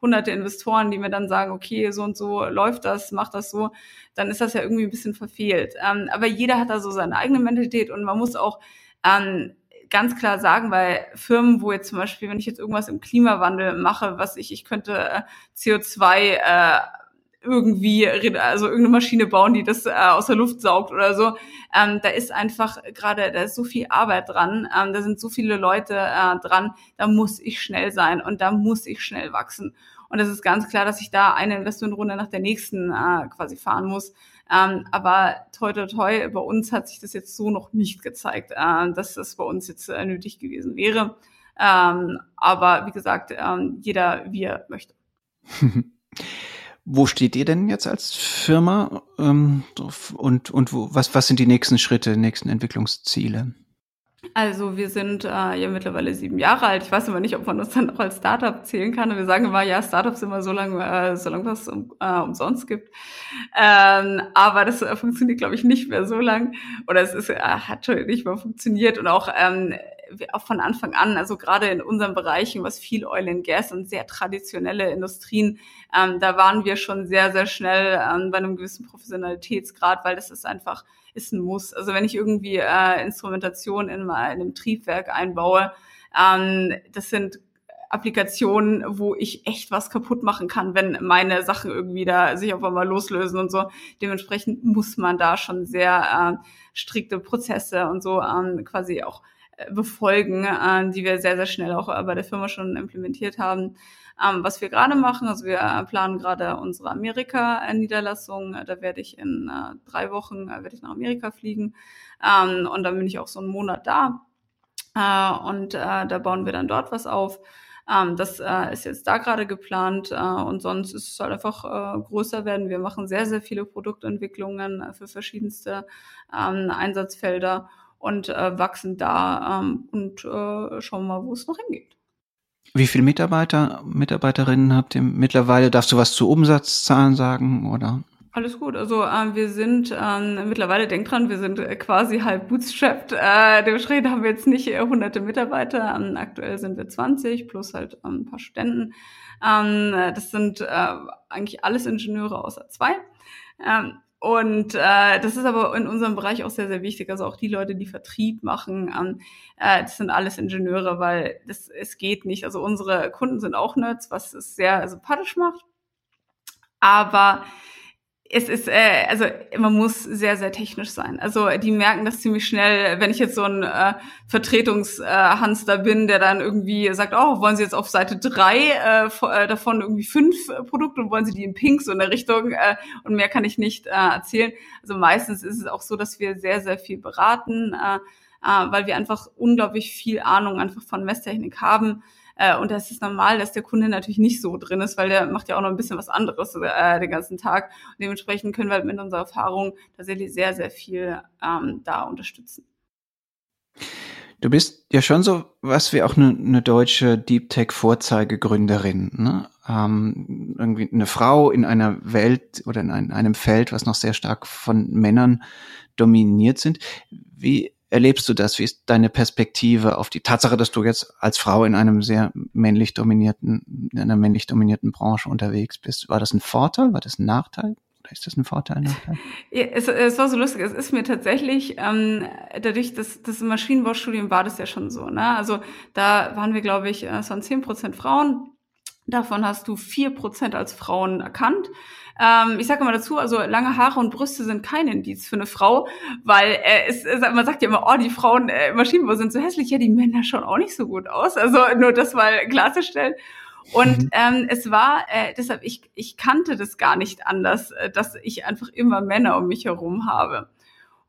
hunderte Investoren, die mir dann sagen, okay, so und so läuft das, macht das so, dann ist das ja irgendwie ein bisschen verfehlt. Ähm, aber jeder hat da so seine eigene Mentalität und man muss auch ähm, ganz klar sagen, weil Firmen, wo jetzt zum Beispiel, wenn ich jetzt irgendwas im Klimawandel mache, was ich, ich könnte äh, CO2 äh, irgendwie, also irgendeine Maschine bauen, die das äh, aus der Luft saugt oder so. Ähm, da ist einfach gerade, da ist so viel Arbeit dran, ähm, da sind so viele Leute äh, dran, da muss ich schnell sein und da muss ich schnell wachsen. Und das ist ganz klar, dass ich da eine Investmentrunde nach der nächsten äh, quasi fahren muss. Ähm, aber toi toi toi, bei uns hat sich das jetzt so noch nicht gezeigt, äh, dass das bei uns jetzt äh, nötig gewesen wäre. Ähm, aber wie gesagt, ähm, jeder wie er möchte. Wo steht ihr denn jetzt als Firma ähm, und, und wo, was, was sind die nächsten Schritte, nächsten Entwicklungsziele? Also wir sind äh, ja mittlerweile sieben Jahre alt. Ich weiß aber nicht, ob man uns dann auch als Startup zählen kann. Und wir sagen immer, ja, Startups immer so lange, äh, so lange was um, äh, umsonst gibt. Ähm, aber das äh, funktioniert, glaube ich, nicht mehr so lang. Oder es ist, äh, hat schon nicht mehr funktioniert. Und auch ähm, auch von Anfang an, also gerade in unseren Bereichen, was viel Oil and Gas und sehr traditionelle Industrien, ähm, da waren wir schon sehr, sehr schnell ähm, bei einem gewissen Professionalitätsgrad, weil das ist einfach, ist ein Muss. Also wenn ich irgendwie äh, Instrumentation in, in einem Triebwerk einbaue, ähm, das sind Applikationen, wo ich echt was kaputt machen kann, wenn meine Sachen irgendwie da sich auf einmal loslösen und so. Dementsprechend muss man da schon sehr äh, strikte Prozesse und so ähm, quasi auch befolgen, äh, die wir sehr, sehr schnell auch bei der Firma schon implementiert haben. Ähm, was wir gerade machen, also wir planen gerade unsere Amerika-Niederlassung. Da werde ich in äh, drei Wochen äh, werde ich nach Amerika fliegen ähm, und dann bin ich auch so einen Monat da äh, und äh, da bauen wir dann dort was auf. Ähm, das äh, ist jetzt da gerade geplant äh, und sonst ist es halt einfach äh, größer werden. Wir machen sehr, sehr viele Produktentwicklungen äh, für verschiedenste ähm, Einsatzfelder und äh, wachsen da ähm, und äh, schauen mal, wo es noch hingeht. Wie viele Mitarbeiter, Mitarbeiterinnen habt ihr mittlerweile? Darfst du was zu Umsatzzahlen sagen oder? Alles gut. Also ähm, wir sind ähm, mittlerweile, denk dran, wir sind äh, quasi halb bootstrapped. Äh, dementsprechend haben wir jetzt nicht äh, hunderte Mitarbeiter. Ähm, aktuell sind wir 20 plus halt ähm, ein paar Studenten. Ähm, das sind äh, eigentlich alles Ingenieure außer zwei. Ähm, und äh, das ist aber in unserem Bereich auch sehr, sehr wichtig. Also auch die Leute, die Vertrieb machen, ähm, äh, das sind alles Ingenieure, weil das, es geht nicht. Also unsere Kunden sind auch Nerds, was es sehr sympathisch macht. Aber es ist, äh, also man muss sehr, sehr technisch sein. Also die merken das ziemlich schnell, wenn ich jetzt so ein äh, Vertretungshanster äh, bin, der dann irgendwie sagt, oh, wollen Sie jetzt auf Seite drei äh, äh, davon irgendwie fünf äh, Produkte und wollen Sie die in Pink so in der Richtung äh, und mehr kann ich nicht äh, erzählen. Also meistens ist es auch so, dass wir sehr, sehr viel beraten, äh, äh, weil wir einfach unglaublich viel Ahnung einfach von Messtechnik haben äh, und das ist normal, dass der Kunde natürlich nicht so drin ist, weil der macht ja auch noch ein bisschen was anderes äh, den ganzen Tag. Und dementsprechend können wir halt mit unserer Erfahrung tatsächlich sehr, sehr viel ähm, da unterstützen. Du bist ja schon so was wie auch eine, eine deutsche Deep Tech Vorzeigegründerin, ne? Ähm, irgendwie eine Frau in einer Welt oder in einem Feld, was noch sehr stark von Männern dominiert sind. Wie erlebst du das? Wie ist deine Perspektive auf die Tatsache, dass du jetzt als Frau in einem sehr männlich dominierten, in einer männlich dominierten Branche unterwegs bist? War das ein Vorteil? War das ein Nachteil? Oder ist das ein Vorteil, Nachteil? Ja, es, es war so lustig. Es ist mir tatsächlich, ähm, dadurch, dass das Maschinenbaustudium war das ja schon so. Ne? Also da waren wir, glaube ich, es waren zehn Prozent Frauen. Davon hast du vier Prozent als Frauen erkannt. Ähm, ich sage immer dazu, also lange Haare und Brüste sind kein Indiz für eine Frau, weil äh, es, es, man sagt ja immer, oh, die Frauen äh, im Maschinenbau sind so hässlich, ja, die Männer schauen auch nicht so gut aus. Also nur das mal klarzustellen. Und mhm. ähm, es war, äh, deshalb, ich, ich kannte das gar nicht anders, äh, dass ich einfach immer Männer um mich herum habe.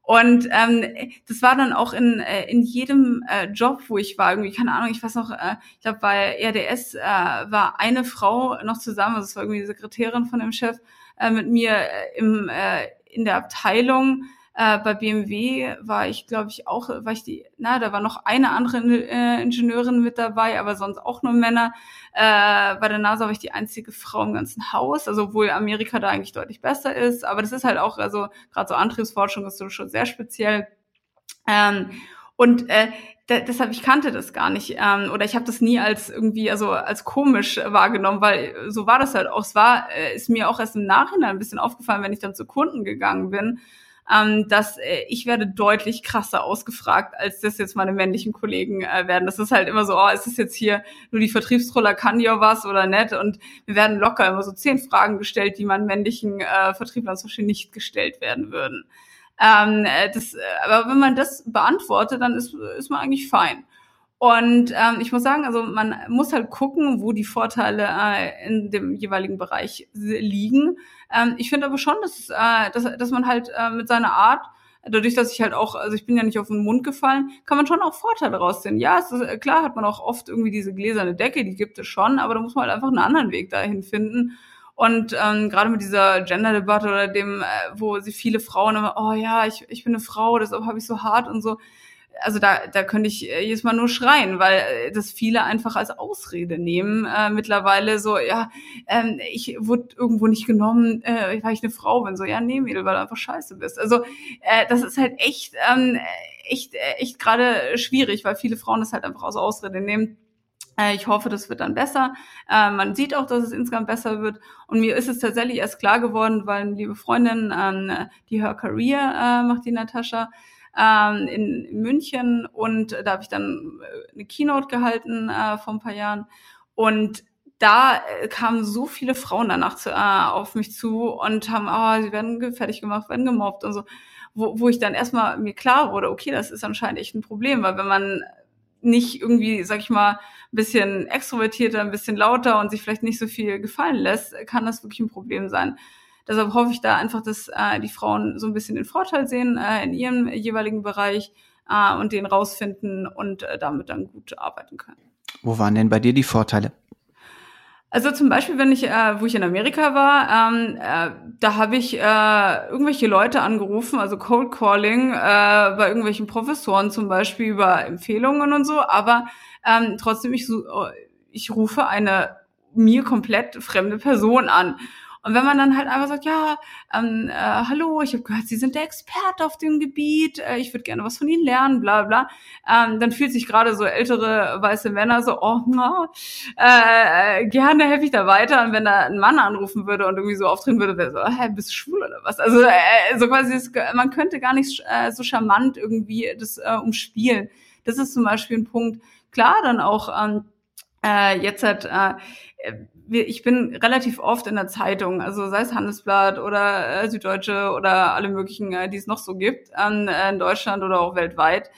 Und ähm, das war dann auch in, äh, in jedem äh, Job, wo ich war, irgendwie, keine Ahnung, ich weiß noch, äh, ich glaube, bei RDS äh, war eine Frau noch zusammen, also es war irgendwie die Sekretärin von dem Chef, äh, mit mir äh, im, äh, in der Abteilung. Äh, bei BMW war ich, glaube ich, auch, war ich die, na, da war noch eine andere äh, Ingenieurin mit dabei, aber sonst auch nur Männer. Äh, bei der NASA war ich die einzige Frau im ganzen Haus, also obwohl Amerika da eigentlich deutlich besser ist. Aber das ist halt auch, also gerade so Antriebsforschung ist so schon sehr speziell. Ähm, und äh, de deshalb, ich kannte das gar nicht. Ähm, oder ich habe das nie als irgendwie, also als komisch wahrgenommen, weil so war das halt auch. Es war, äh, ist mir auch erst im Nachhinein ein bisschen aufgefallen, wenn ich dann zu Kunden gegangen bin, ähm, dass äh, ich werde deutlich krasser ausgefragt, als das jetzt meine männlichen Kollegen äh, werden. Das ist halt immer so, oh, ist es jetzt hier nur die Vertriebstroller, kann auch was oder nicht? Und wir werden locker immer so zehn Fragen gestellt, die man männlichen äh, Vertrieblern zum Beispiel nicht gestellt werden würden. Ähm, äh, das, äh, aber wenn man das beantwortet, dann ist, ist man eigentlich fein. Und ähm, ich muss sagen, also man muss halt gucken, wo die Vorteile äh, in dem jeweiligen Bereich liegen. Ähm, ich finde aber schon, dass, äh, dass, dass man halt äh, mit seiner Art, dadurch, dass ich halt auch, also ich bin ja nicht auf den Mund gefallen, kann man schon auch Vorteile rausziehen. Ja, ist, äh, klar hat man auch oft irgendwie diese gläserne Decke, die gibt es schon, aber da muss man halt einfach einen anderen Weg dahin finden. Und ähm, gerade mit dieser Gender-Debatte oder dem, äh, wo sie viele Frauen immer, oh ja, ich, ich bin eine Frau, deshalb habe ich so hart und so. Also da, da könnte ich äh, jedes Mal nur schreien, weil äh, das viele einfach als Ausrede nehmen. Äh, mittlerweile so, ja, ähm, ich wurde irgendwo nicht genommen, äh, weil ich eine Frau bin. So, ja, nee, Mädel, weil du einfach scheiße bist. Also äh, das ist halt echt, ähm, echt, äh, echt gerade schwierig, weil viele Frauen das halt einfach aus Ausrede nehmen ich hoffe, das wird dann besser. Äh, man sieht auch, dass es insgesamt besser wird. Und mir ist es tatsächlich erst klar geworden, weil eine liebe Freundin, ähm, die Her Career äh, macht die Natascha, ähm, in München und da habe ich dann äh, eine Keynote gehalten äh, vor ein paar Jahren und da äh, kamen so viele Frauen danach zu, äh, auf mich zu und haben, oh, sie werden fertig gemacht, werden gemobbt und so, wo, wo ich dann erstmal mir klar wurde, okay, das ist anscheinend echt ein Problem, weil wenn man nicht irgendwie, sag ich mal, ein bisschen extrovertierter, ein bisschen lauter und sich vielleicht nicht so viel gefallen lässt, kann das wirklich ein Problem sein. Deshalb hoffe ich da einfach, dass äh, die Frauen so ein bisschen den Vorteil sehen äh, in ihrem jeweiligen Bereich äh, und den rausfinden und äh, damit dann gut arbeiten können. Wo waren denn bei dir die Vorteile? Also zum Beispiel, wenn ich, äh, wo ich in Amerika war, ähm, äh, da habe ich äh, irgendwelche Leute angerufen, also Cold Calling, äh, bei irgendwelchen Professoren zum Beispiel über Empfehlungen und so, aber ähm, trotzdem, ich, ich rufe eine mir komplett fremde Person an. Und wenn man dann halt einfach sagt, ja, ähm, äh, hallo, ich habe gehört, Sie sind der Experte auf dem Gebiet, äh, ich würde gerne was von Ihnen lernen, bla bla, ähm, dann fühlt sich gerade so ältere weiße Männer so, oh, na, äh, gerne helfe ich da weiter. Und wenn da ein Mann anrufen würde und irgendwie so auftreten würde, wäre so, hä, bist du schwul oder was? Also äh, so quasi, das, man könnte gar nicht äh, so charmant irgendwie das äh, umspielen. Das ist zum Beispiel ein Punkt. Klar, dann auch ähm, äh, jetzt hat äh, ich bin relativ oft in der Zeitung, also sei es Handelsblatt oder äh, Süddeutsche oder alle möglichen, äh, die es noch so gibt, an, äh, in Deutschland oder auch weltweit.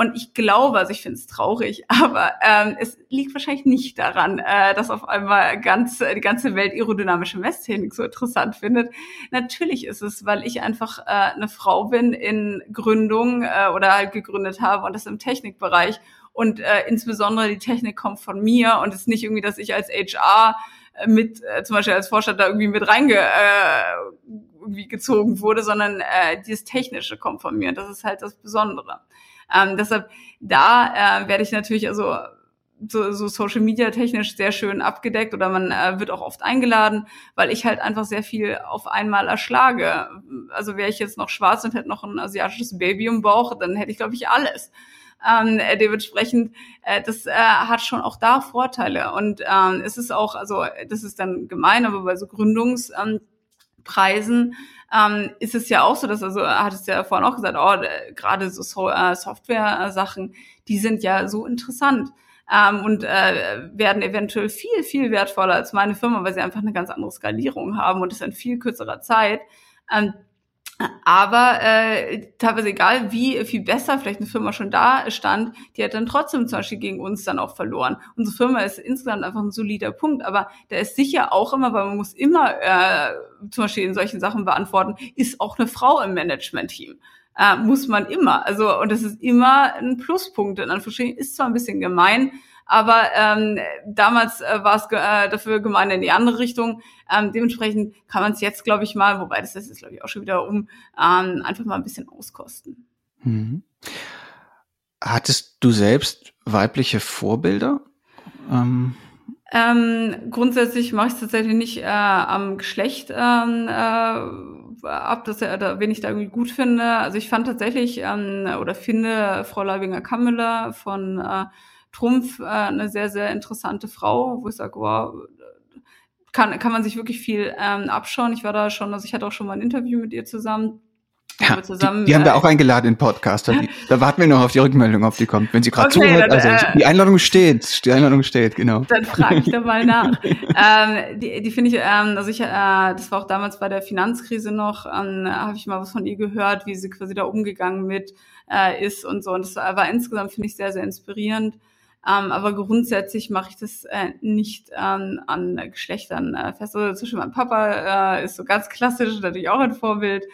Und ich glaube, also ich finde es traurig, aber ähm, es liegt wahrscheinlich nicht daran, äh, dass auf einmal ganz äh, die ganze Welt aerodynamische Messtechnik so interessant findet. Natürlich ist es, weil ich einfach äh, eine Frau bin in Gründung äh, oder halt gegründet habe und das im Technikbereich. Und äh, insbesondere die Technik kommt von mir und es ist nicht irgendwie, dass ich als HR mit, äh, zum Beispiel als Vorstand da irgendwie mit reinge äh, irgendwie gezogen wurde, sondern äh, dieses Technische kommt von mir. Das ist halt das Besondere. Ähm, deshalb, da äh, werde ich natürlich also so, so Social Media technisch sehr schön abgedeckt oder man äh, wird auch oft eingeladen, weil ich halt einfach sehr viel auf einmal erschlage. Also wäre ich jetzt noch schwarz und hätte noch ein asiatisches Baby im Bauch, dann hätte ich, glaube ich, alles. Ähm, äh, dementsprechend, äh, das äh, hat schon auch da Vorteile. Und ähm, es ist auch, also das ist dann gemein, aber bei so Gründungspreisen ähm, ähm, ist es ja auch so, dass, also hat es ja vorhin auch gesagt, oh, äh, gerade so, so äh, Software-Sachen, die sind ja so interessant. Ähm, und äh, werden eventuell viel, viel wertvoller als meine Firma, weil sie einfach eine ganz andere Skalierung haben und es in viel kürzerer Zeit. Ähm, aber äh, teilweise egal, wie viel besser vielleicht eine Firma schon da stand, die hat dann trotzdem zum Beispiel gegen uns dann auch verloren. Unsere Firma ist insgesamt einfach ein solider Punkt, aber der ist sicher auch immer, weil man muss immer äh, zum Beispiel in solchen Sachen beantworten, ist auch eine Frau im Management-Team. Äh, muss man immer. Also, und das ist immer ein Pluspunkt, in Anführungsstrichen, ist zwar ein bisschen gemein, aber ähm, damals äh, war es äh, dafür gemeint in die andere Richtung. Ähm, dementsprechend kann man es jetzt, glaube ich, mal, wobei das ist, glaube ich, auch schon wieder um, ähm, einfach mal ein bisschen auskosten. Mhm. Hattest du selbst weibliche Vorbilder? Ähm ähm, grundsätzlich mache ich es tatsächlich nicht äh, am Geschlecht ähm, äh, ab, dass er da, wen ich da irgendwie gut finde. Also ich fand tatsächlich ähm, oder finde Frau Leibinger-Kammler von äh, Trumpf äh, eine sehr, sehr interessante Frau, wo ich sage, wow, kann, kann man sich wirklich viel ähm, abschauen. Ich war da schon, also ich hatte auch schon mal ein Interview mit ihr zusammen. Ja, zusammen, die, die haben wir äh, auch eingeladen in Podcast. Da, da, warten wir noch auf die Rückmeldung, ob die kommt. Wenn sie gerade okay, zuhört, dann, also äh, die Einladung steht, die Einladung steht, genau. Dann frage ich da mal nach. ähm, die die finde ich, ähm, also ich, äh, das war auch damals bei der Finanzkrise noch, ähm, habe ich mal was von ihr gehört, wie sie quasi da umgegangen mit äh, ist und so. Und das war insgesamt finde ich sehr, sehr inspirierend. Ähm, aber grundsätzlich mache ich das äh, nicht ähm, an Geschlechtern äh, fest. Also zwischen meinem Papa äh, ist so ganz klassisch, natürlich auch ein Vorbild.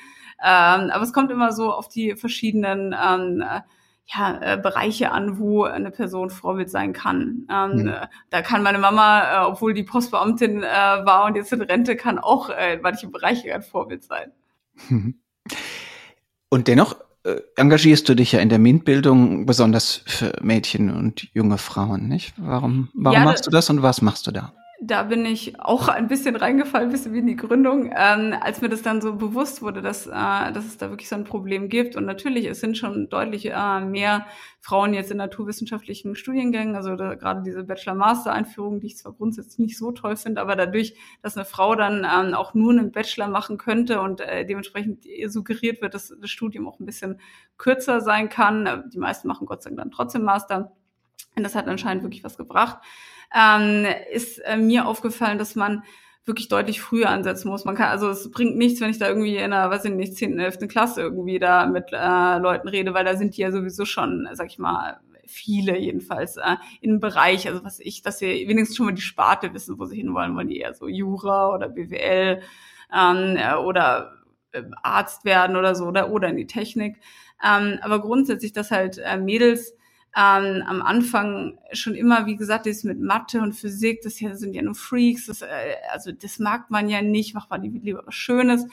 Ähm, aber es kommt immer so auf die verschiedenen ähm, äh, ja, äh, Bereiche an, wo eine Person Vorbild sein kann. Ähm, mhm. äh, da kann meine Mama, äh, obwohl die Postbeamtin äh, war und jetzt in Rente, kann auch äh, in manchen Bereichen ein Vorbild sein. Und dennoch engagierst du dich ja in der MINT-Bildung besonders für Mädchen und junge Frauen, nicht? Warum, warum ja, machst du das und was machst du da? Da bin ich auch ein bisschen reingefallen, ein bisschen wie in die Gründung, ähm, als mir das dann so bewusst wurde, dass, äh, dass es da wirklich so ein Problem gibt. Und natürlich, es sind schon deutlich äh, mehr Frauen jetzt in naturwissenschaftlichen Studiengängen, also da, gerade diese Bachelor-Master-Einführung, die ich zwar grundsätzlich nicht so toll finde, aber dadurch, dass eine Frau dann ähm, auch nur einen Bachelor machen könnte und äh, dementsprechend suggeriert wird, dass das Studium auch ein bisschen kürzer sein kann. Die meisten machen Gott sei Dank dann trotzdem Master. Und das hat anscheinend wirklich was gebracht ähm, ist äh, mir aufgefallen, dass man wirklich deutlich früher ansetzen muss. Man kann, also es bringt nichts, wenn ich da irgendwie in einer, weiß ich nicht, 10., 11. Klasse irgendwie da mit äh, Leuten rede, weil da sind die ja sowieso schon, sag ich mal, viele jedenfalls äh, im Bereich, also was ich, dass sie wenigstens schon mal die Sparte wissen, wo sie hinwollen, wollen die eher so Jura oder BWL ähm, äh, oder äh, Arzt werden oder so oder, oder in die Technik. Ähm, aber grundsätzlich, dass halt äh, Mädels ähm, am Anfang schon immer, wie gesagt, das mit Mathe und Physik, das hier sind ja nur Freaks, das, äh, also das mag man ja nicht, macht man lieber was Schönes.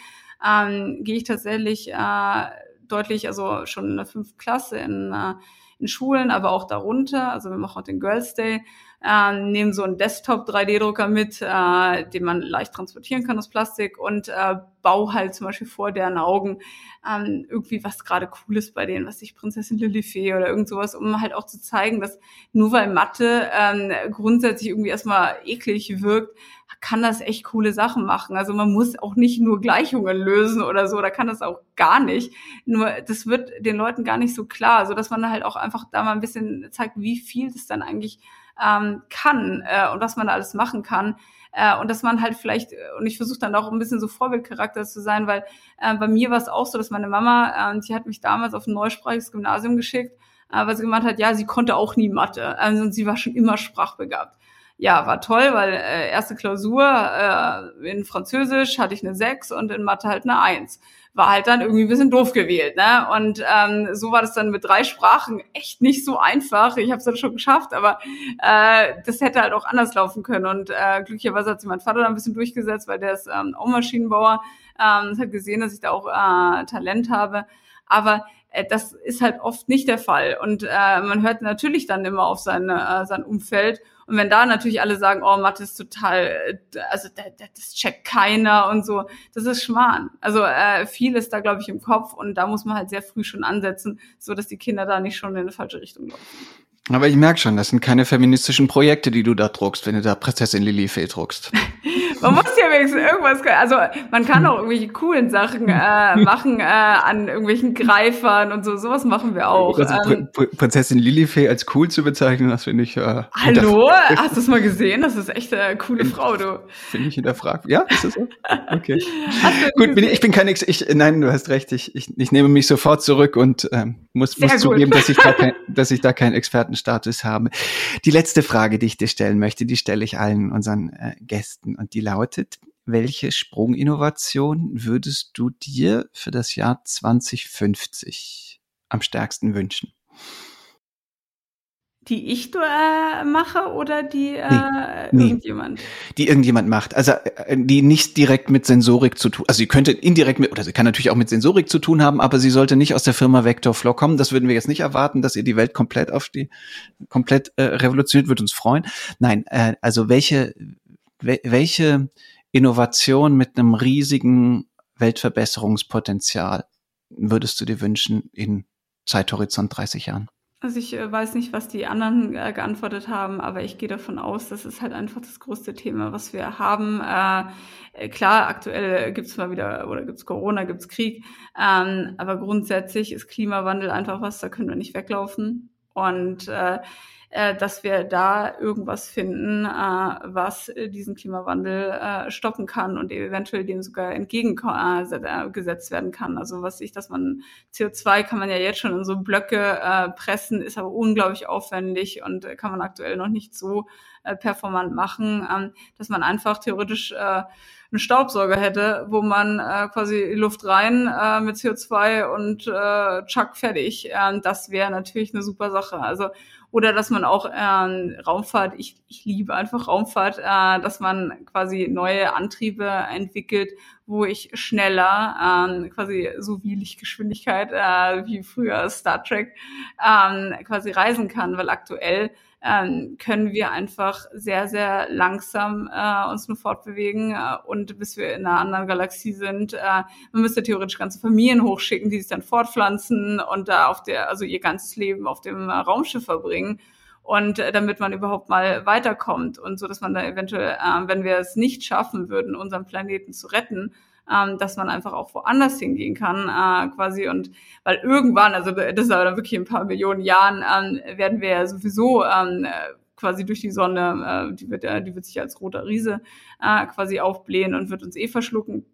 Ähm, Gehe ich tatsächlich äh, deutlich, also schon in der fünften Klasse in, äh, in Schulen, aber auch darunter, also wir machen auch den Girls Day, äh, nehmen so einen Desktop-3D-Drucker mit, äh, den man leicht transportieren kann aus Plastik und äh, bau halt zum Beispiel vor deren Augen ähm, irgendwie was gerade cool ist bei denen, was ich Prinzessin Lilifee oder irgend sowas, um halt auch zu zeigen, dass nur weil Mathe ähm, grundsätzlich irgendwie erstmal eklig wirkt, kann das echt coole Sachen machen. Also man muss auch nicht nur Gleichungen lösen oder so, da kann das auch gar nicht. Nur das wird den Leuten gar nicht so klar, so dass man halt auch einfach da mal ein bisschen zeigt, wie viel das dann eigentlich ähm, kann äh, und was man da alles machen kann. Äh, und dass man halt vielleicht, und ich versuche dann auch ein bisschen so Vorbildcharakter zu sein, weil äh, bei mir war es auch so, dass meine Mama, äh, die hat mich damals auf ein neusprachiges Gymnasium geschickt, äh, weil sie gemeint hat, ja, sie konnte auch nie Mathe. Also, und sie war schon immer sprachbegabt ja, war toll, weil äh, erste Klausur äh, in Französisch hatte ich eine 6 und in Mathe halt eine 1 war halt dann irgendwie ein bisschen doof gewählt. Ne? Und ähm, so war das dann mit drei Sprachen echt nicht so einfach. Ich habe es dann schon geschafft, aber äh, das hätte halt auch anders laufen können. Und äh, glücklicherweise hat sich mein Vater da ein bisschen durchgesetzt, weil der ist ähm, auch Maschinenbauer. Ähm, hat gesehen, dass ich da auch äh, Talent habe. Aber äh, das ist halt oft nicht der Fall. Und äh, man hört natürlich dann immer auf seine, äh, sein Umfeld. Und wenn da natürlich alle sagen, oh, Mathe ist total, also das checkt keiner und so, das ist Schmarrn. Also äh, viel ist da, glaube ich, im Kopf und da muss man halt sehr früh schon ansetzen, so dass die Kinder da nicht schon in eine falsche Richtung laufen. Aber ich merke schon, das sind keine feministischen Projekte, die du da druckst, wenn du da Prinzessin Lilifee druckst. man muss ja wenigstens irgendwas, also man kann auch irgendwelche coolen Sachen äh, machen äh, an irgendwelchen Greifern und so, sowas machen wir auch. Also ähm, Prinzessin Lilifee als cool zu bezeichnen, das finde ich. Äh, Hallo, hast du es mal gesehen? Das ist echt eine coole Frau, du. Finde ich hinterfragt. Ja, ist das so? Okay. Gut, bin ich, ich bin kein Ex ich, nein, du hast recht, ich, ich, ich nehme mich sofort zurück und ähm, muss, muss zugeben, dass ich da kein, dass ich da keinen Experten Expertenstatus habe. Die letzte Frage, die ich dir stellen möchte, die stelle ich allen unseren äh, Gästen und die lautet, welche Sprunginnovation würdest du dir für das Jahr 2050 am stärksten wünschen? Die ich äh, mache oder die äh, nee, irgendjemand? Die irgendjemand macht. Also äh, die nicht direkt mit Sensorik zu tun. Also sie könnte indirekt mit, oder sie kann natürlich auch mit Sensorik zu tun haben, aber sie sollte nicht aus der Firma Vectorflow kommen. Das würden wir jetzt nicht erwarten, dass ihr die Welt komplett auf die komplett äh, revolutioniert, wird uns freuen. Nein, äh, also welche welche Innovation mit einem riesigen Weltverbesserungspotenzial würdest du dir wünschen in Zeithorizont 30 Jahren? Also ich äh, weiß nicht, was die anderen äh, geantwortet haben, aber ich gehe davon aus, das ist halt einfach das größte Thema, was wir haben. Äh, klar, aktuell gibt's mal wieder, oder gibt's Corona, gibt's Krieg, ähm, aber grundsätzlich ist Klimawandel einfach was, da können wir nicht weglaufen. Und äh, äh, dass wir da irgendwas finden, äh, was äh, diesen Klimawandel äh, stoppen kann und eventuell dem sogar entgegengesetzt werden kann. Also was ich, dass man CO2 kann man ja jetzt schon in so Blöcke äh, pressen, ist aber unglaublich aufwendig und äh, kann man aktuell noch nicht so äh, performant machen, ähm, dass man einfach theoretisch äh, einen Staubsauger hätte, wo man äh, quasi Luft rein äh, mit CO2 und äh, Chuck fertig. Äh, das wäre natürlich eine super Sache. Also oder dass man auch äh, Raumfahrt, ich, ich liebe einfach Raumfahrt, äh, dass man quasi neue Antriebe entwickelt, wo ich schneller, äh, quasi so wie Lichtgeschwindigkeit, äh, wie früher Star Trek, äh, quasi reisen kann, weil aktuell ähm, können wir einfach sehr, sehr langsam äh, uns nur fortbewegen äh, und bis wir in einer anderen Galaxie sind, äh, man müsste theoretisch ganze Familien hochschicken, die sich dann fortpflanzen und da auf der, also ihr ganzes Leben auf dem äh, Raumschiff verbringen. Und äh, damit man überhaupt mal weiterkommt und so, dass man da eventuell, äh, wenn wir es nicht schaffen würden, unseren Planeten zu retten, ähm, dass man einfach auch woanders hingehen kann, äh, quasi. Und weil irgendwann, also das ist aber dann wirklich ein paar Millionen Jahren, ähm, werden wir ja sowieso ähm, quasi durch die Sonne, äh, die wird, äh, die wird sich als roter Riese äh, quasi aufblähen und wird uns eh verschlucken.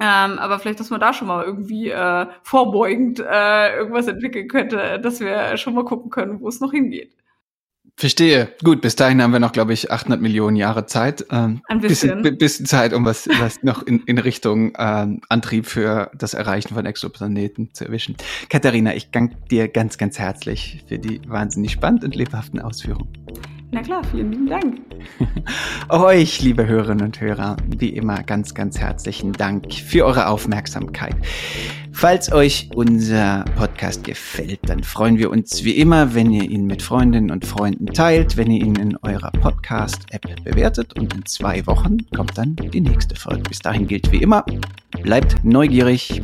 Ähm, aber vielleicht, dass man da schon mal irgendwie äh, vorbeugend äh, irgendwas entwickeln könnte, dass wir schon mal gucken können, wo es noch hingeht. Verstehe. Gut, bis dahin haben wir noch, glaube ich, 800 Millionen Jahre Zeit. Ähm, Ein bisschen. Bisschen, bisschen Zeit, um was, was noch in, in Richtung ähm, Antrieb für das Erreichen von Exoplaneten zu erwischen. Katharina, ich danke dir ganz, ganz herzlich für die wahnsinnig spannenden und lebhaften Ausführungen. Na klar, vielen lieben Dank. Euch, liebe Hörerinnen und Hörer, wie immer ganz, ganz herzlichen Dank für eure Aufmerksamkeit. Falls euch unser Podcast gefällt, dann freuen wir uns wie immer, wenn ihr ihn mit Freundinnen und Freunden teilt, wenn ihr ihn in eurer Podcast-App bewertet und in zwei Wochen kommt dann die nächste Folge. Bis dahin gilt wie immer, bleibt neugierig,